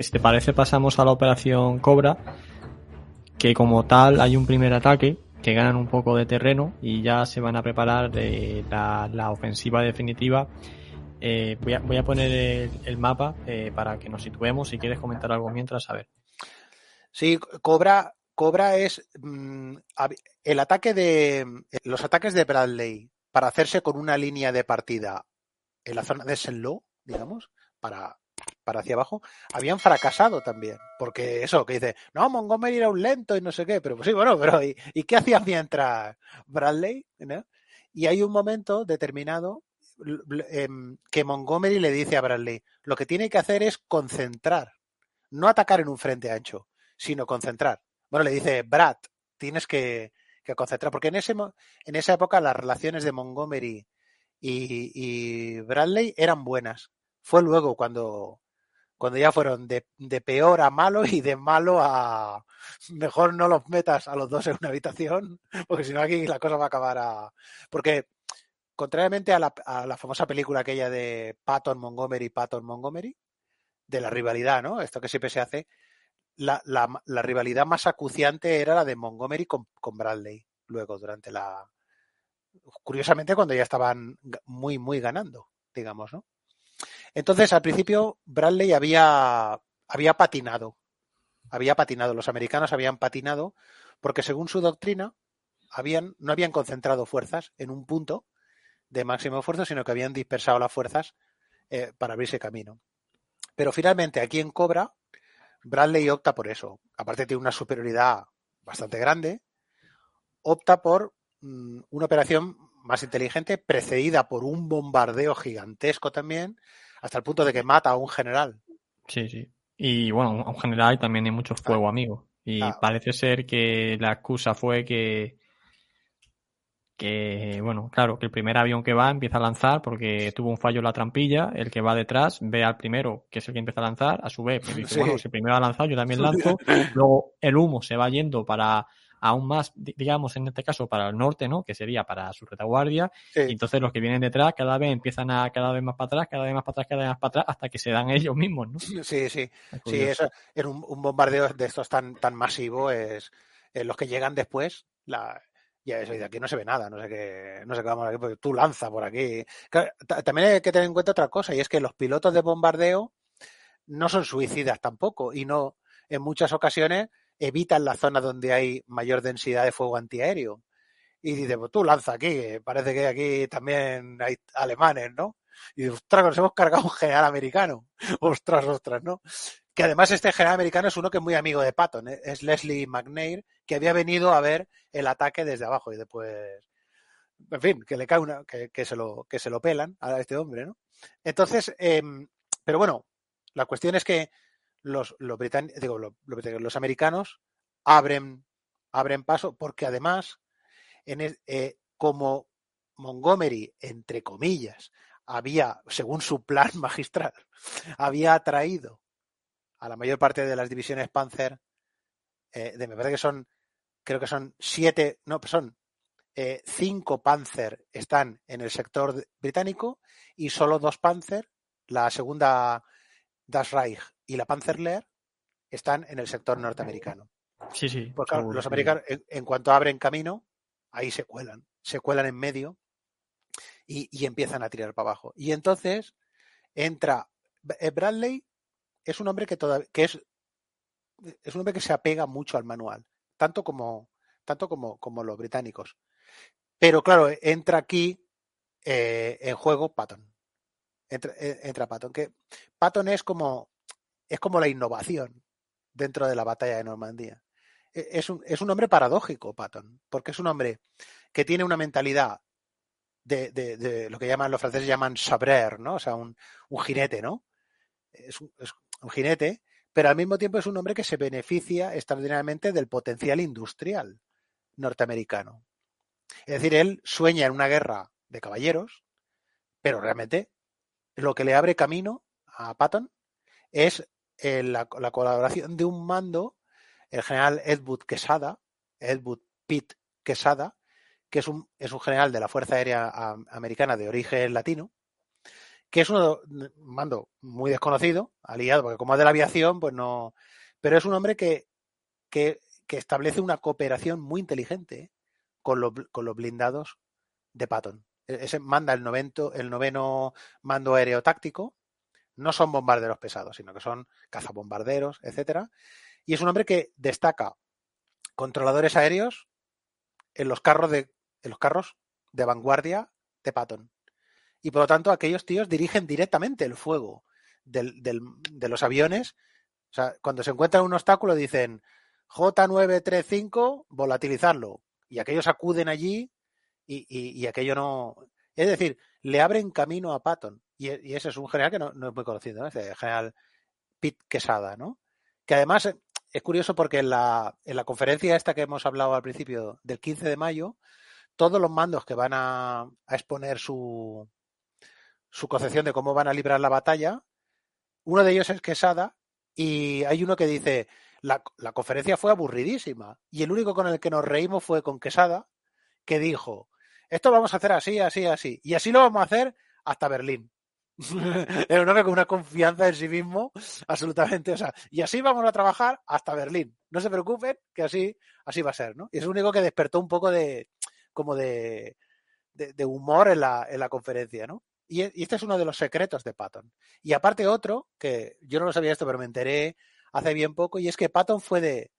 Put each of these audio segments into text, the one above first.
Si te parece, pasamos a la operación Cobra, que como tal hay un primer ataque que ganan un poco de terreno y ya se van a preparar la, ofensiva definitiva. Eh, voy, a, poner el, mapa eh, para que nos situemos. Si quieres comentar algo mientras, a ver. Sí, Cobra, Cobra es mmm, el ataque de los ataques de Bradley para hacerse con una línea de partida en la zona de Senlo, digamos, para para hacia abajo, habían fracasado también. Porque eso, que dice, no, Montgomery era un lento y no sé qué, pero pues sí, bueno, pero ¿y, y qué hacía mientras Bradley? Y hay un momento determinado eh, que Montgomery le dice a Bradley, lo que tiene que hacer es concentrar, no atacar en un frente ancho, sino concentrar. Bueno, le dice, Brad, tienes que, concentrar, porque en, ese, en esa época las relaciones de Montgomery y Bradley eran buenas. Fue luego cuando, cuando ya fueron de, de, peor a malo y de malo a mejor no los metas a los dos en una habitación, porque si no aquí la cosa va a acabar a... Porque contrariamente a la, a la famosa película aquella de Patton Montgomery, Patton Montgomery, de la rivalidad, ¿no? Esto que siempre se hace, la, la, la rivalidad más acuciante era la de Montgomery con, con Bradley, luego durante la... Curiosamente cuando ya estaban muy, muy ganando, digamos, ¿no? Entonces, al principio, Bradley había, había patinado. Había patinado. Los americanos habían patinado porque, según su doctrina, habían, no habían concentrado fuerzas en un punto de máximo esfuerzo, sino que habían dispersado las fuerzas eh, para abrirse camino. Pero finalmente, aquí en Cobra, Bradley opta por eso. Aparte, tiene una superioridad bastante grande. Opta por mmm, una operación más inteligente, precedida por un bombardeo gigantesco también, hasta el punto de que mata a un general. Sí, sí. Y bueno, a un general también hay mucho fuego, ah. amigo. Y ah. parece ser que la excusa fue que, que, bueno, claro, que el primer avión que va empieza a lanzar porque tuvo un fallo en la trampilla, el que va detrás ve al primero, que es el que empieza a lanzar, a su vez, pues dice, sí. bueno, si el primero ha lanzado, yo también lanzo, luego el humo se va yendo para aún más, digamos, en este caso para el norte, ¿no? Que sería para su retaguardia. Sí. Y entonces los que vienen detrás cada vez empiezan a cada vez más para atrás, cada vez más para atrás, cada vez más para atrás, hasta que se dan ellos mismos, ¿no? Sí, sí. Sí, eso, en un, un, bombardeo de estos tan, tan masivo es eh, los que llegan después, la, ya eso, de aquí no se ve nada, no sé qué, no sé qué vamos aquí, porque tú lanza por aquí. También hay que tener en cuenta otra cosa, y es que los pilotos de bombardeo no son suicidas tampoco, y no, en muchas ocasiones evitan la zona donde hay mayor densidad de fuego antiaéreo. Y dice, pues tú lanza aquí, parece que aquí también hay alemanes, ¿no? Y dice, ostras, nos hemos cargado un general americano. ostras, ostras, ¿no? Que además este general americano es uno que es muy amigo de Patton, ¿eh? es Leslie McNair, que había venido a ver el ataque desde abajo y después, en fin, que le cae una, que, que se lo, que se lo pelan a este hombre, ¿no? Entonces, eh, pero bueno, la cuestión es que los, los, digo, los, los americanos abren, abren paso porque además, en eh, como Montgomery, entre comillas, había, según su plan magistral, había atraído a la mayor parte de las divisiones Panzer, eh, de, me parece que son, creo que son siete, no, son eh, cinco Panzer están en el sector británico y solo dos Panzer, la segunda Das Reich y la Panzerlehr están en el sector norteamericano. Sí, sí. Porque seguro, los americanos, en, en, cuanto abren camino, ahí se cuelan, se cuelan en medio y, y empiezan a tirar para abajo. Y entonces entra eh, Bradley, es un hombre que, toda, que es, es un hombre que se apega mucho al manual, tanto como, tanto como, como los británicos. Pero claro, entra aquí eh, en juego Patton. Entra, eh, entra Patton, que Patton es como es como la innovación dentro de la batalla de Normandía. Es un, es un hombre paradójico, Patton, porque es un hombre que tiene una mentalidad de, de, lo que llaman los franceses llaman sabreur, ¿no? O sea, un, un jinete, ¿no? Es un, es un, jinete, pero al mismo tiempo es un hombre que se beneficia extraordinariamente del potencial industrial norteamericano. Es decir, él sueña en una guerra de caballeros, pero realmente lo que le abre camino a Patton es eh, la, colaboración de un mando, el general Edward Quesada, Edward Pitt Quesada, que es un, es un general de la Fuerza Aérea Americana de origen latino, que es un mando muy desconocido, aliado, porque como es de la aviación, pues no. Pero es un hombre que, que, establece una cooperación muy inteligente con, con los blindados de Patton. E-, ese manda el, novento, el noveno mando aéreo táctico. No son bombarderos pesados, sino que son cazabombarderos, etcétera. Y es un hombre que destaca controladores aéreos en los carros de, en los carros de vanguardia de Patton. Y por lo tanto, aquellos tíos dirigen directamente el fuego de los aviones. O sea, cuando se encuentran un obstáculo, dicen J935, volatilizarlo. Y aquellos acuden allí y, aquello no. Es decir, le abren camino a Patton. Y, ese es un general que no, es muy conocido, ¿no? el general Pitt Quesada, ¿no? Que además eh, es curioso porque en la, en la conferencia esta que hemos hablado al principio del 15 de mayo, todos los mandos que van a, exponer su, su concepción de cómo van a librar la batalla, uno de ellos es Quesada y hay uno que dice, la, la, conferencia fue aburridísima y el único con el que nos reímos fue con Quesada, que dijo, esto vamos a hacer así, así, así. Y así lo vamos a hacer hasta Berlín. Era un hombre con una confianza en sí mismo absolutamente. O sea, y así vamos a trabajar hasta Berlín. No se preocupen, que así, así va a ser, ¿no? Y es el único que despertó un poco de, como de, de, humor en la, en la conferencia, ¿no? Y, y, este es uno de los secretos de Patton. Y aparte otro, que yo no lo sabía esto, pero me enteré hace bien poco, y es que Patton fue de,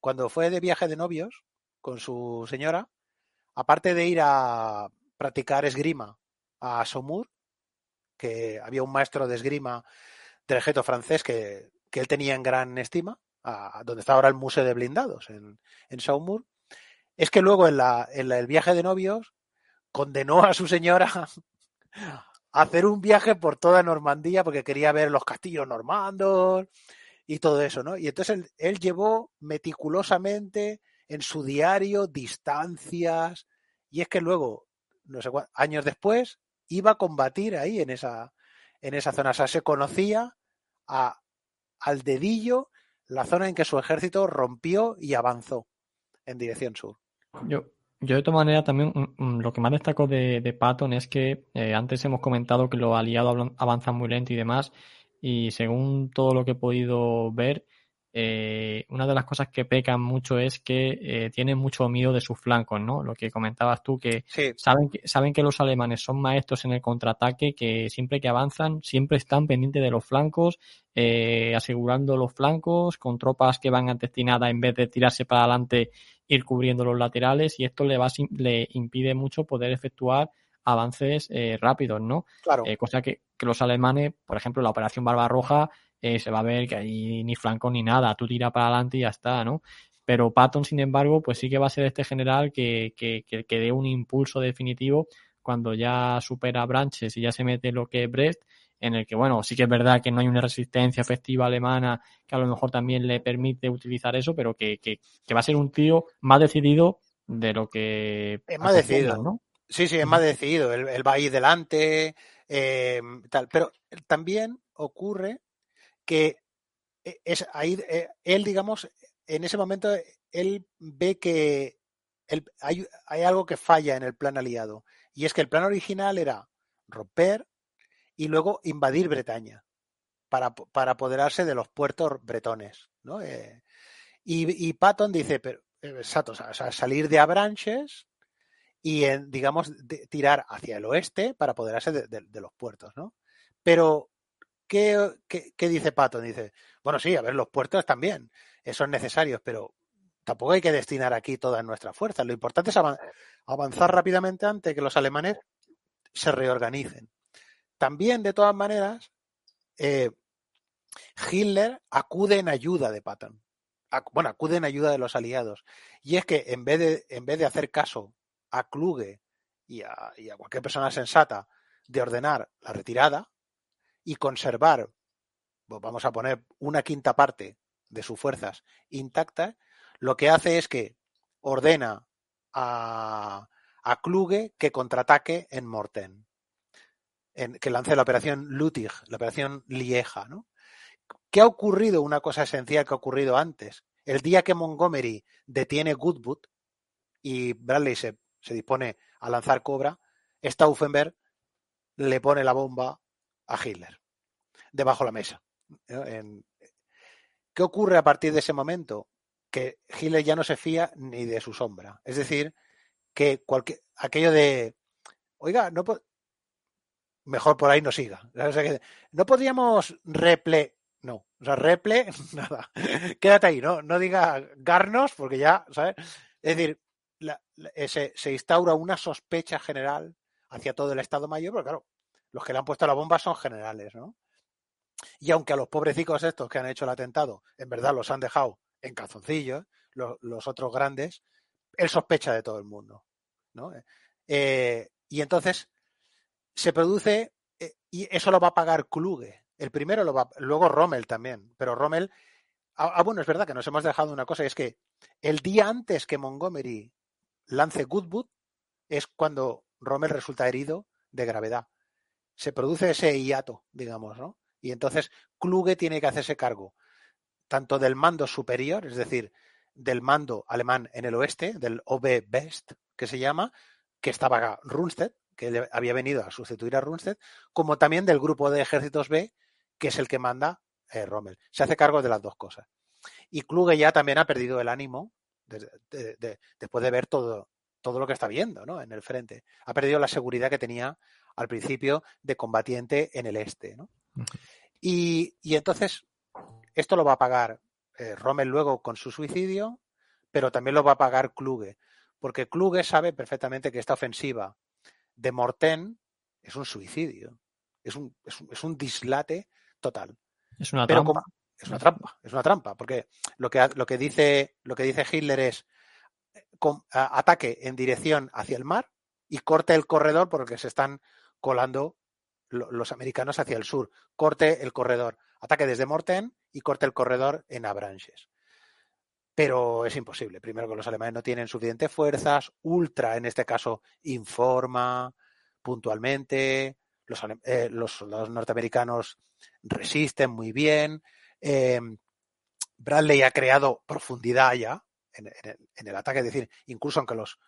cuando fue de viaje de novios con su señora, aparte de ir a practicar esgrima a Saumur, que había un maestro de esgrima del ejército francés que, él tenía en gran estima, donde está ahora el Museo de Blindados, en, en Saumur, es que luego en, la, en el viaje de novios condenó a su señora a hacer un viaje por toda Normandía porque quería ver los castillos normandos y todo eso, ¿no? Y entonces él llevó meticulosamente en su diario distancias, y es que luego, no sé años después, iba a combatir ahí en esa, en esa zona. O sea, se conocía a, al dedillo la zona en que su ejército rompió y avanzó en dirección sur. Yo, yo de todas maneras también mm, mm, lo que más destaco de, de Patton es que eh, antes hemos comentado que los aliados avanzan muy lento y demás y según todo lo que he podido ver eh, una de las cosas que pecan mucho es que eh, tienen mucho miedo de sus flancos, ¿no? Lo que comentabas tú, que, saben que saben que los alemanes son maestros en el contraataque, que siempre que avanzan, siempre están pendientes de los flancos, eh, asegurando los flancos con tropas que van destinadas en vez de tirarse para adelante, ir cubriendo los laterales y esto le, va, le impide mucho poder efectuar avances rápidos, ¿no? Claro. Cosa que, que los alemanes, por ejemplo, la operación Barbarroja, eh, se va a ver que hay ni flanco ni nada, tú tira para adelante y ya está, ¿no? Pero Patton, sin embargo, pues sí que va a ser este general que, que, que, dé un impulso definitivo cuando ya supera Branches y ya se mete lo que es Brest, en el que, bueno, sí que es verdad que no hay una resistencia efectiva alemana que a lo mejor también le permite utilizar eso, pero que, que, que va a ser un tío más decidido de lo que... Es más decidido, ¿no? Sí, sí, es más decidido. Él, va a ir delante, eh, tal. Pero también ocurre que eh, es ahí, eh, él, digamos, en ese momento, él ve que hay, hay, algo que falla en el plan aliado. Y es que el plan original era romper y luego invadir Bretaña para, para apoderarse de los puertos bretones. ¿no? Eh, y, y, Patton dice, pero, exacto, salir de Abranches y, en, digamos, tirar hacia el oeste para apoderarse de, de los puertos. ¿no? Pero ¿Qué, dice Patton? Dice, bueno, sí, a ver, los puertos también son necesarios, pero tampoco hay que destinar aquí todas nuestras fuerzas. Lo importante es avanzar rápidamente antes que los alemanes se reorganicen. También, de todas maneras, eh, Hitler acude en ayuda de Patton. Bueno, acude en ayuda de los aliados. Y es que en vez de, en vez de hacer caso a Kluge y a, y a cualquier persona sensata de ordenar la retirada, y conservar pues vamos a poner una quinta parte de sus fuerzas intactas, lo que hace es que ordena a, a Kluge que contraataque en Morten, en, que lance la operación Lutig, la operación Lieja. ¿no? ¿Qué ha ocurrido? Una cosa esencial que ha ocurrido antes. El día que Montgomery detiene Goodwood y Bradley se, se dispone a lanzar Cobra, Stauffenberg le pone la bomba a Hitler debajo de la mesa. En, ¿Qué ocurre a partir de ese momento? Que Hitler ya no se fía ni de su sombra. Es decir, que cualquier, aquello de, oiga, no mejor por ahí no siga. O sea que, no podríamos reple, no, o sea, reple, nada. Quédate ahí, ¿no? No diga garnos, porque ya, ¿sabes? Es decir, la, la, se, se, instaura una sospecha general hacia todo el Estado Mayor, pero claro, los que le han puesto la bomba son generales, ¿no? Y aunque a los pobrecicos estos que han hecho el atentado, en verdad los han dejado en calzoncillos, los, otros grandes, él sospecha de todo el mundo. ¿no? Eh, y entonces se produce, eh, y eso lo va a pagar Kluge. El primero lo va, luego Rommel también, pero Rommel, ah, ah, bueno, es verdad que nos hemos dejado una cosa, y es que el día antes que Montgomery lance Goodwood es cuando Rommel resulta herido de gravedad. Se produce ese hiato, digamos, ¿no? Y entonces Kluge tiene que hacerse cargo tanto del mando superior, es decir, del mando alemán en el oeste, del OB West, que se llama, que estaba Rundstedt, que había venido a sustituir a Rundstedt, como también del grupo de ejércitos B, que es el que manda eh, Rommel. Se hace cargo de las dos cosas. Y Kluge ya también ha perdido el ánimo de, de, de, después de ver todo, todo lo que está viendo ¿no? en el frente. Ha perdido la seguridad que tenía al principio de combatiente en el este. ¿no? Uh -huh. y, y, entonces, esto lo va a pagar eh, Rommel luego con su suicidio, pero también lo va a pagar Kluge, porque Kluge sabe perfectamente que esta ofensiva de Morten es un suicidio, es un, es un, es un dislate total. Es una pero trampa. Como, es una trampa, es una trampa, porque lo que, lo que, dice, lo que dice Hitler es con, a, ataque en dirección hacia el mar y corte el corredor porque se están colando lo, los americanos hacia el sur. Corte el corredor. Ataque desde Morten y corte el corredor en Abranches. Pero es imposible. Primero que los alemanes no tienen suficientes fuerzas. Ultra, en este caso, informa puntualmente. Los, eh, soldados norteamericanos resisten muy bien. Eh, Bradley ha creado profundidad ya en, en, el ataque. Es decir, incluso aunque los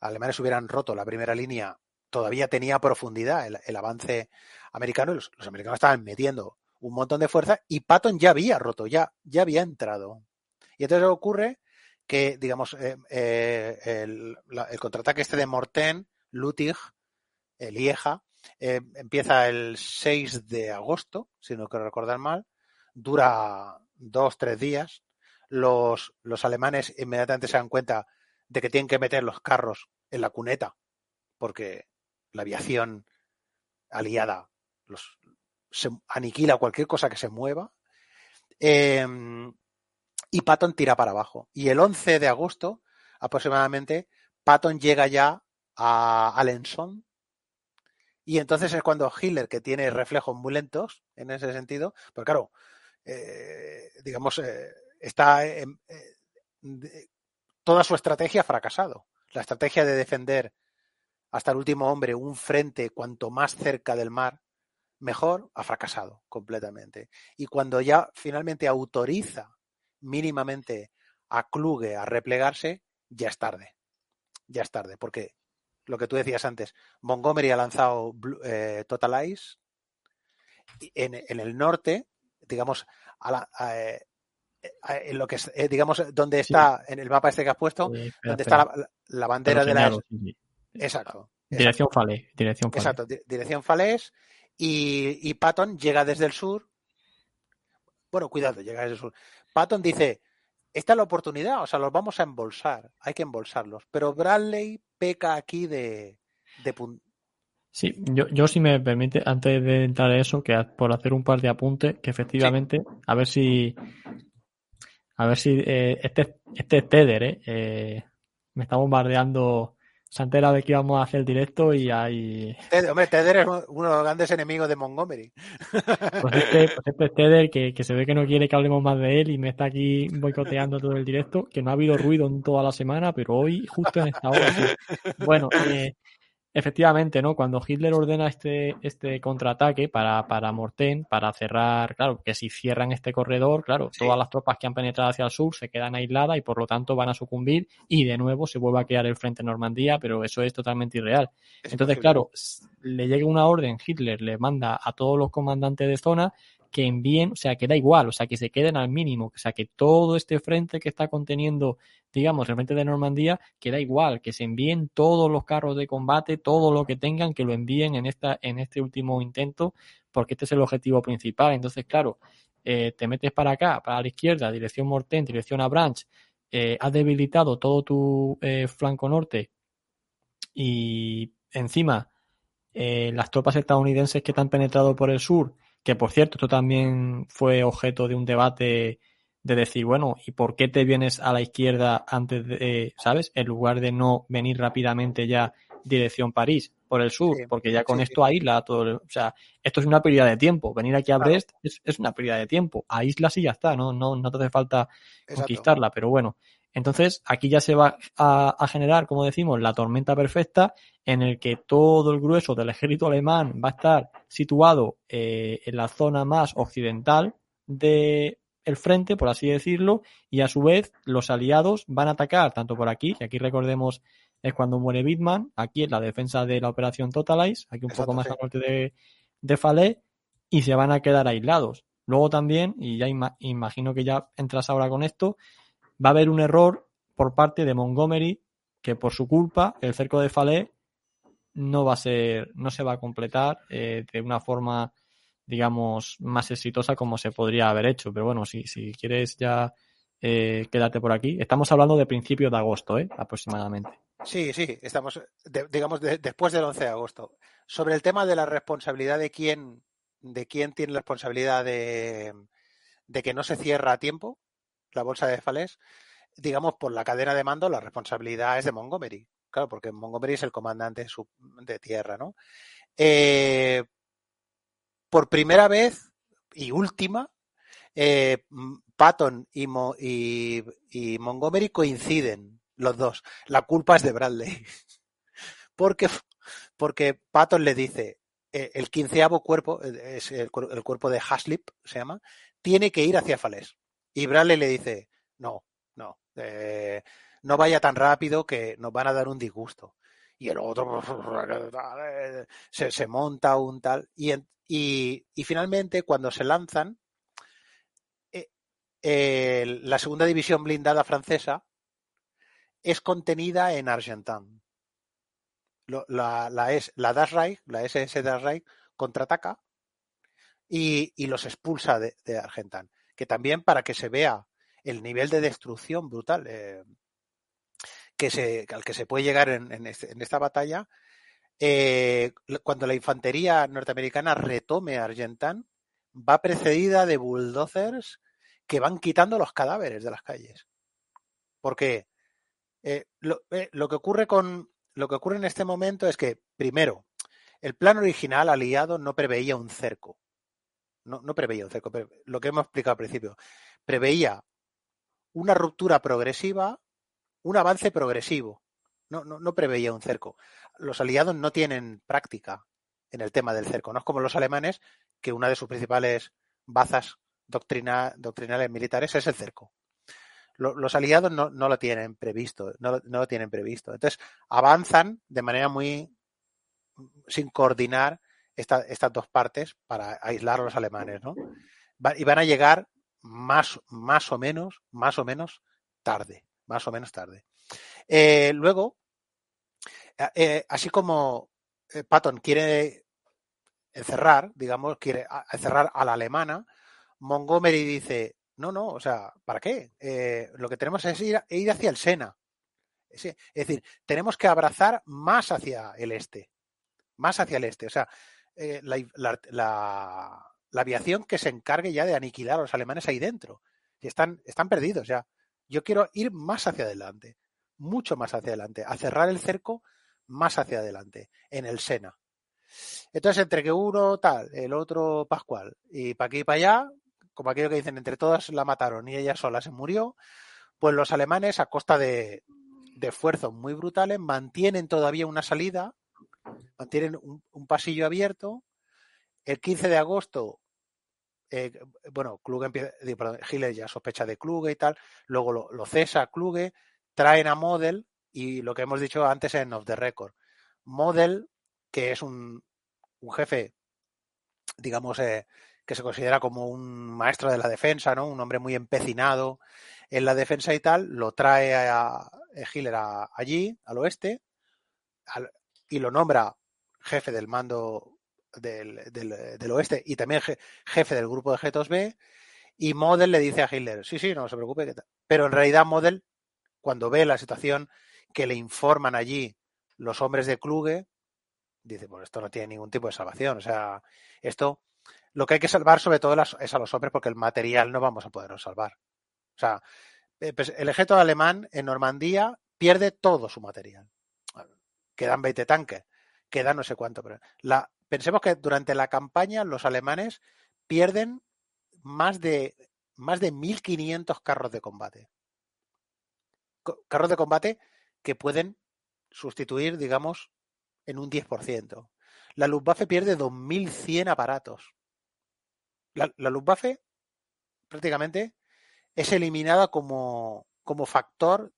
alemanes hubieran roto la primera línea, todavía tenía profundidad el, avance americano y los, americanos estaban metiendo un montón de fuerza y Patton ya había roto, ya, ya había entrado. Y entonces ocurre que, digamos, eh, eh, el, el, contraataque este de Morten, Lutig, el Lieja, eh, empieza el 6 de agosto, si no quiero recordar mal, dura dos, tres días. Los, los alemanes inmediatamente se dan cuenta de que tienen que meter los carros en la cuneta, porque la aviación aliada los, aniquila cualquier cosa que se mueva. Eh, y Patton tira para abajo. Y el 11 de agosto, aproximadamente, Patton llega ya a Alençon. Y entonces es cuando Hitler, que tiene reflejos muy lentos en ese sentido, pues claro, eh, digamos, eh, está en, eh, toda su estrategia ha fracasado. La estrategia de defender hasta el último hombre un frente cuanto más cerca del mar, mejor, ha fracasado completamente. Y cuando ya finalmente autoriza mínimamente a Kluge a replegarse, ya es tarde. Ya es tarde, porque lo que tú decías antes, Montgomery ha lanzado eh, Total Ice en, en, el norte, digamos, a la, a, eh, a, en lo que es, eh, digamos, donde está, sí. en el mapa este que has puesto, sí, espera, donde está la, la bandera de la... Exacto. Dirección Fale. Dirección Fale. Exacto, dirección Fales. Y, y, Patton llega desde el sur. Bueno, cuidado, llega desde el sur. Patton dice, esta es la oportunidad, o sea, los vamos a embolsar, hay que embolsarlos. Pero Bradley peca aquí de... de Sí, yo, yo si me permite, antes de entrar en eso, que por hacer un par de apuntes, que efectivamente, sí. a ver si... A ver si eh, este, este Teder, eh, eh, me está bombardeando se entera de que íbamos a hacer el directo y ahí... hombre, Teder es uno de los grandes enemigos de Montgomery. Pues este, pues este es Teder, que, que, se ve que no quiere que hablemos más de él y me está aquí boicoteando todo el directo, que no ha habido ruido en toda la semana, pero hoy, justo en esta hora, sí. Bueno, eh, Efectivamente, ¿no? Cuando Hitler ordena este, este contraataque para, para Morten, para cerrar, claro, que si cierran este corredor, claro, todas las tropas que han penetrado hacia el sur se quedan aisladas y por lo tanto van a sucumbir y de nuevo se vuelve a crear el frente Normandía, pero eso es totalmente irreal. Entonces, claro, le llega una orden, Hitler le manda a todos los comandantes de zona que envíen, o sea, que da igual, o sea, que se queden al mínimo, o sea, que todo este frente que está conteniendo, digamos, el frente de Normandía, que da igual, que se envíen todos los carros de combate, todo lo que tengan, que lo envíen en, esta, en este último intento, porque este es el objetivo principal. Entonces, claro, eh, te metes para acá, para la izquierda, dirección Morten, dirección a Branch, eh, has debilitado todo tu eh, flanco norte y encima las tropas estadounidenses que te han penetrado por el sur que por cierto, esto también fue objeto de un debate de decir, bueno, ¿y por qué te vienes a la izquierda antes de, ¿sabes? En lugar de no venir rápidamente ya dirección París por el sur, porque ya con esto aísla todo, o sea, esto es una pérdida de tiempo. Venir aquí a Brest es, es, una pérdida de tiempo. Aísla y ya está, no, no, no te hace falta conquistarla, pero bueno. Entonces, aquí ya se va a, generar, como decimos, la tormenta perfecta en el que todo el grueso del ejército alemán va a estar situado eh, en la zona más occidental del el frente, por así decirlo, y a su vez los aliados van a atacar tanto por aquí, y aquí recordemos es cuando muere Bitman, aquí en la defensa de la operación Totalize, aquí un poco más al norte de, de Falais, y se van a quedar aislados. Luego también, y ya imagino que ya entras ahora con esto, va a haber un error por parte de Montgomery que por su culpa el cerco de Falais no va a ser, no se va a completar eh, de una forma, digamos, más exitosa como se podría haber hecho. Pero bueno, si, si quieres ya eh, quedarte por aquí. Estamos hablando de principios de agosto, ¿eh? aproximadamente. Sí, sí, estamos, digamos, después del 11 de agosto. Sobre el tema de la responsabilidad de quién, de quién tiene la responsabilidad de, de que no se cierra a tiempo, la bolsa de Fales, digamos, por la cadena de mando, la responsabilidad es de Montgomery. Claro, porque Montgomery es el comandante de tierra, ¿no? Eh, por primera vez y última, eh, Patton y, Montgomery coinciden, los dos. La culpa es de Bradley. porque, porque Patton le dice, eh, el quinceavo cuerpo, es el, cuerpo de Haslip, se llama, tiene que ir hacia Fales. Y Bradley le dice, no, no, eh, no vaya tan rápido que nos van a dar un disgusto. Y el otro se, se monta un tal. Y, y, y, finalmente, cuando se lanzan, eh, la segunda división blindada francesa es contenida en Argentan. La, la, es, la Das Reich, la SS Das Reich, contraataca y, y los expulsa de, de Argentan que también para que se vea el nivel de destrucción brutal eh, al que se puede llegar en, esta batalla, eh, cuando la infantería norteamericana retome Argentan, va precedida de bulldozers que van quitando los cadáveres de las calles. Porque eh, lo, que ocurre con lo que ocurre en este momento es que, primero, el plan original aliado no preveía un cerco no, preveía un cerco, lo que hemos explicado al principio, preveía una ruptura progresiva, un avance progresivo. No, no, no preveía un cerco. Los aliados no tienen práctica en el tema del cerco. No es como los alemanes, que una de sus principales bazas doctrina, doctrinales militares es el cerco. los aliados no, no, lo tienen previsto, no, lo tienen previsto. Entonces avanzan de manera muy sin coordinar estas dos partes para aislar a los alemanes, ¿no? y van a llegar más, más o menos, más o menos tarde, más o menos tarde. Eh, luego, eh, eh, así como Patton quiere encerrar, digamos, quiere encerrar a la alemana, Montgomery dice, no, no, o sea, ¿para qué? lo que tenemos es ir, ir hacia el Sena. Es decir, tenemos que abrazar más hacia el este, más hacia el este. O sea, eh, la, la, aviación que se encargue ya de aniquilar a los alemanes ahí dentro. Y están, están perdidos ya. Yo quiero ir más hacia adelante, mucho más hacia adelante, a cerrar el cerco más hacia adelante, en el Sena. Entonces, entre que uno tal, el otro Pascual, y para aquí y para allá, como aquello que dicen, entre todas la mataron y ella sola se murió, pues los alemanes, a costa de, de esfuerzos muy brutales, mantienen todavía una salida, mantienen un, pasillo abierto. El 15 de agosto eh, bueno, Kluge empieza, perdón, Hitler ya sospecha de Kluge y tal, luego lo, cesa Kluge, traen a Model y lo que hemos dicho antes en Off the Record. Model, que es un, un jefe, digamos, eh, que se considera como un maestro de la defensa, ¿no? Un hombre muy empecinado en la defensa y tal, lo trae a, a allí, al oeste, y lo nombra jefe del mando del, del, del, oeste y también jefe del grupo de G2B. Y Model le dice a Hitler, sí, sí, no se preocupe. Pero en realidad Model, cuando ve la situación que le informan allí los hombres de Kluge, dice, pues esto no tiene ningún tipo de salvación. O sea, esto, lo que hay que salvar sobre todo es a los hombres porque el material no vamos a poder salvar. O sea, eh, pues el ejército alemán en Normandía pierde todo su material. Quedan 20 tanques, queda no sé cuánto, pero la, Pensemos que durante la campaña los alemanes pierden más de, más de 1.500 carros de combate. Carros de combate que pueden sustituir, digamos, en un 10%. La Luftwaffe pierde 2.100 aparatos. La, la, Luftwaffe prácticamente es eliminada como, como factor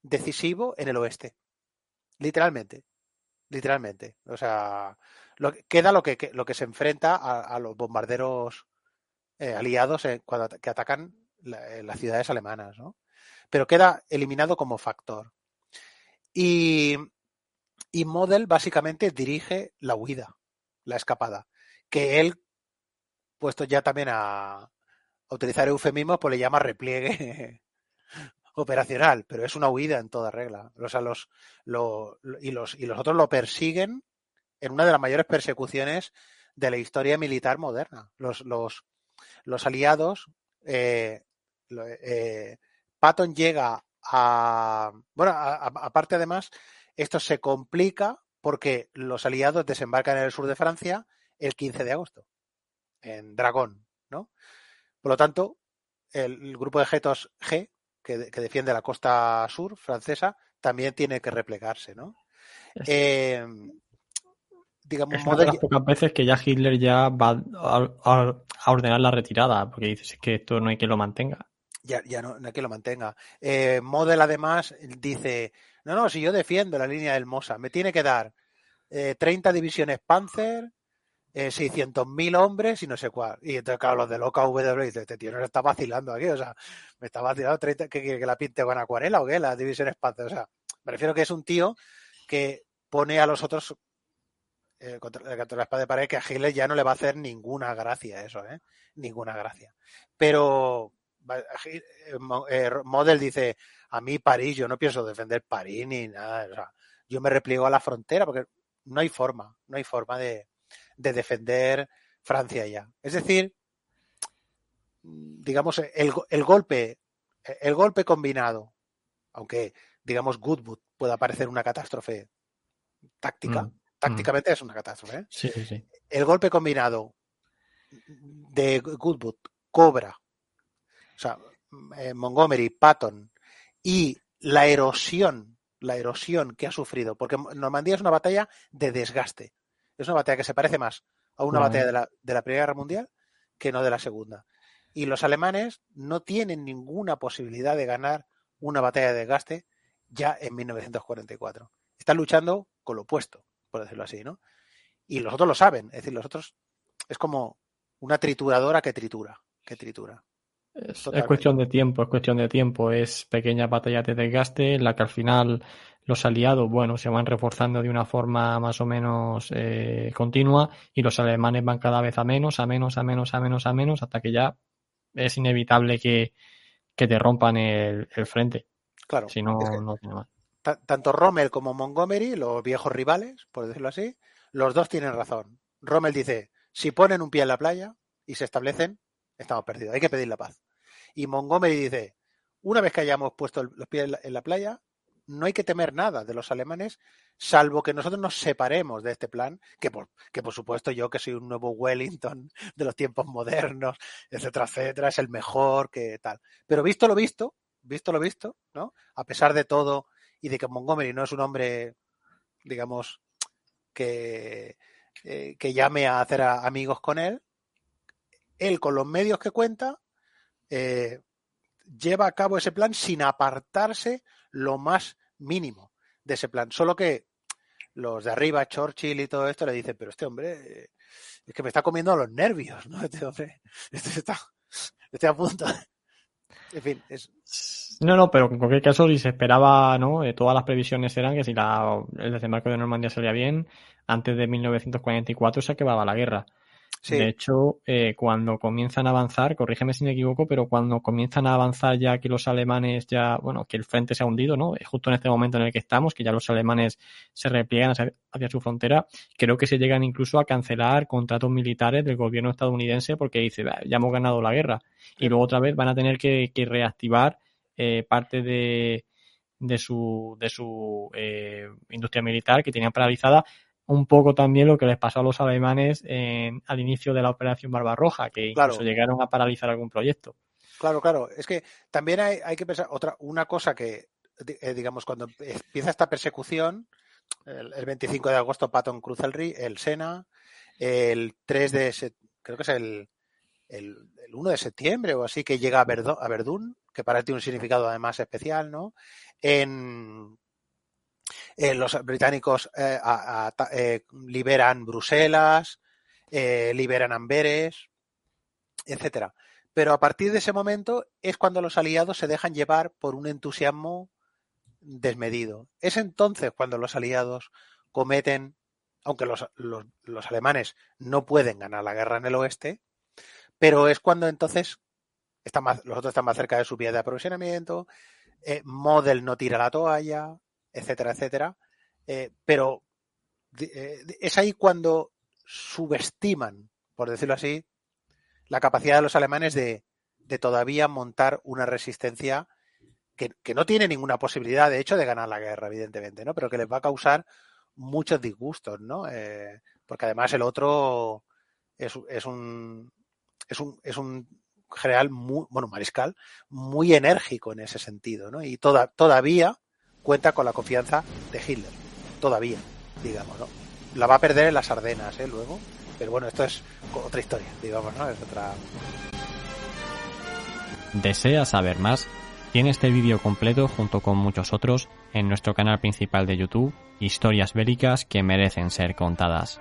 decisivo en el oeste. Literalmente. Literalmente. O sea, queda lo que, lo que se enfrenta a, los bombarderos eh, aliados eh, cuando que atacan eh, las ciudades alemanas, ¿no? Pero queda eliminado como factor. Y, y Model básicamente dirige la huida, la escapada, que él, puesto ya también a, a utilizar eufemismos, pues le llama repliegue operacional, pero es una huida en toda regla. O sea, los, lo, y, los, y los otros lo persiguen en una de las mayores persecuciones de la historia militar moderna. Los, los, los aliados, eh, eh, Patton llega a. Bueno, aparte además, esto se complica porque los aliados desembarcan en el sur de Francia el 15 de agosto, en Dragón, ¿no? Por lo tanto, el, el grupo de Getos G, que, que, defiende la costa sur francesa, también tiene que replegarse, ¿no? Eh, digamos, es una de las pocas veces que ya Hitler ya va a, ordenar la retirada, porque dices que esto no hay que lo mantenga. Ya, ya no, no hay que lo mantenga. Eh, Model además dice, no, no, si yo defiendo la línea del Mosa, me tiene que dar eh, 30 divisiones Panzer, eh, 600.000 hombres y no sé cuál. Y entonces, claro, los de Loca W dicen, este tío no está vacilando aquí, o sea, me está vacilando 30, ¿qué quiere que la pinte con acuarela o qué? Las divisiones Panzer, o sea, me refiero que es un tío que pone a los otros eh, contra, contra, la espada de pared que a Hitler ya no le va a hacer ninguna gracia eso, ¿eh? Ninguna gracia. Pero eh, Model dice, a mí París, yo no pienso defender París ni nada. O sea, yo me repliego a la frontera porque no hay forma, no hay forma de, de defender Francia ya. Es decir, digamos, el, el golpe, el golpe combinado, aunque digamos Goodwood pueda parecer una catástrofe táctica, mm tácticamente mm. es una catástrofe. ¿eh? Sí, sí, sí. El golpe combinado de Goodwood, Cobra, o sea, eh, Montgomery, Patton y la erosión, la erosión que ha sufrido, porque Normandía es una batalla de desgaste. Es una batalla que se parece más a una batalla de la, de la Primera Guerra Mundial que no de la Segunda. Y los alemanes no tienen ninguna posibilidad de ganar una batalla de desgaste ya en 1944. Están luchando con lo opuesto por decirlo así, ¿no? Y los otros lo saben, es decir, los otros es como una trituradora que tritura, que tritura. Es, es, cuestión de tiempo, es cuestión de tiempo, es pequeña batalla de desgaste en la que al final los aliados, bueno, se van reforzando de una forma más o menos eh, continua y los alemanes van cada vez a menos, a menos, a menos, a menos, a menos, hasta que ya es inevitable que, que te rompan el, el frente. Claro. Si no, es que... no tiene más tanto Rommel como Montgomery, los viejos rivales, por decirlo así, los dos tienen razón. Rommel dice, si ponen un pie en la playa y se establecen, estamos perdidos, hay que pedir la paz. Y Montgomery dice, una vez que hayamos puesto los pies en la playa, no hay que temer nada de los alemanes, salvo que nosotros nos separemos de este plan, que por, que por supuesto yo que soy un nuevo Wellington de los tiempos modernos, etcétera, etcétera, es el mejor que tal. Pero visto lo visto, visto lo visto, ¿no? A pesar de todo y de que Montgomery no es un hombre, digamos, que, eh, que llame a hacer amigos con él, él con los medios que cuenta, eh, lleva a cabo ese plan sin apartarse lo más mínimo de ese plan. Solo que los de arriba, Churchill y todo esto, le dicen, pero este hombre eh, es que me está comiendo los nervios, ¿no? Este hombre, este está, este a punto. En fin, es... No, no, pero en cualquier caso, si se esperaba, ¿no? Eh, todas las previsiones eran que si la, el desembarco de Normandía salía bien, antes de 1944 se acababa la guerra. De hecho, eh, cuando comienzan a avanzar, corrígeme si me equivoco, pero cuando comienzan a avanzar ya que los alemanes ya, bueno, que el frente se ha hundido, ¿no? Justo en este momento en el que estamos, que ya los alemanes se repliegan hacia, su frontera, creo que se llegan incluso a cancelar contratos militares del gobierno estadounidense porque dice, ya hemos ganado la guerra. Y luego otra vez van a tener que, reactivar eh, parte de, de su, de su eh, industria militar que tenían paralizada un poco también lo que les pasó a los alemanes en, al inicio de la operación Barbarroja, que incluso llegaron a paralizar algún proyecto. Claro, claro. Es que también hay, hay que pensar otra, una cosa que, eh, digamos, cuando empieza esta persecución, el, 25 de agosto Patton cruza el, el Sena, el 3 de creo que es el, el, 1 de septiembre o así que llega a, a Verdún, que para él tiene un significado además especial, ¿no? En, eh, los británicos eh, eh, liberan Bruselas, liberan Amberes, etcétera. Pero a partir de ese momento es cuando los aliados se dejan llevar por un entusiasmo desmedido. Es entonces cuando los aliados cometen, aunque los, alemanes no pueden ganar la guerra en el oeste, pero es cuando entonces los otros están más cerca de su vía de aprovisionamiento, Model no tira la toalla, etcétera, etcétera. Eh, pero eh, es ahí cuando subestiman, por decirlo así, la capacidad de los alemanes de, todavía montar una resistencia que, no tiene ninguna posibilidad, de hecho, de ganar la guerra, evidentemente, ¿no? Pero que les va a causar muchos disgustos, ¿no? Eh, porque además el otro es, es, un, es un es un general muy, bueno, mariscal, muy enérgico en ese sentido, ¿no? Y toda, todavía cuenta con la confianza de Hitler, todavía, digamos, ¿no? La va a perder en las Ardenas, ¿eh? Luego, pero bueno, esto es otra historia, digamos, ¿no? Es otra... ¿Desea saber más? Tiene este vídeo completo junto con muchos otros en nuestro canal principal de YouTube, Historias Bélicas que merecen ser contadas.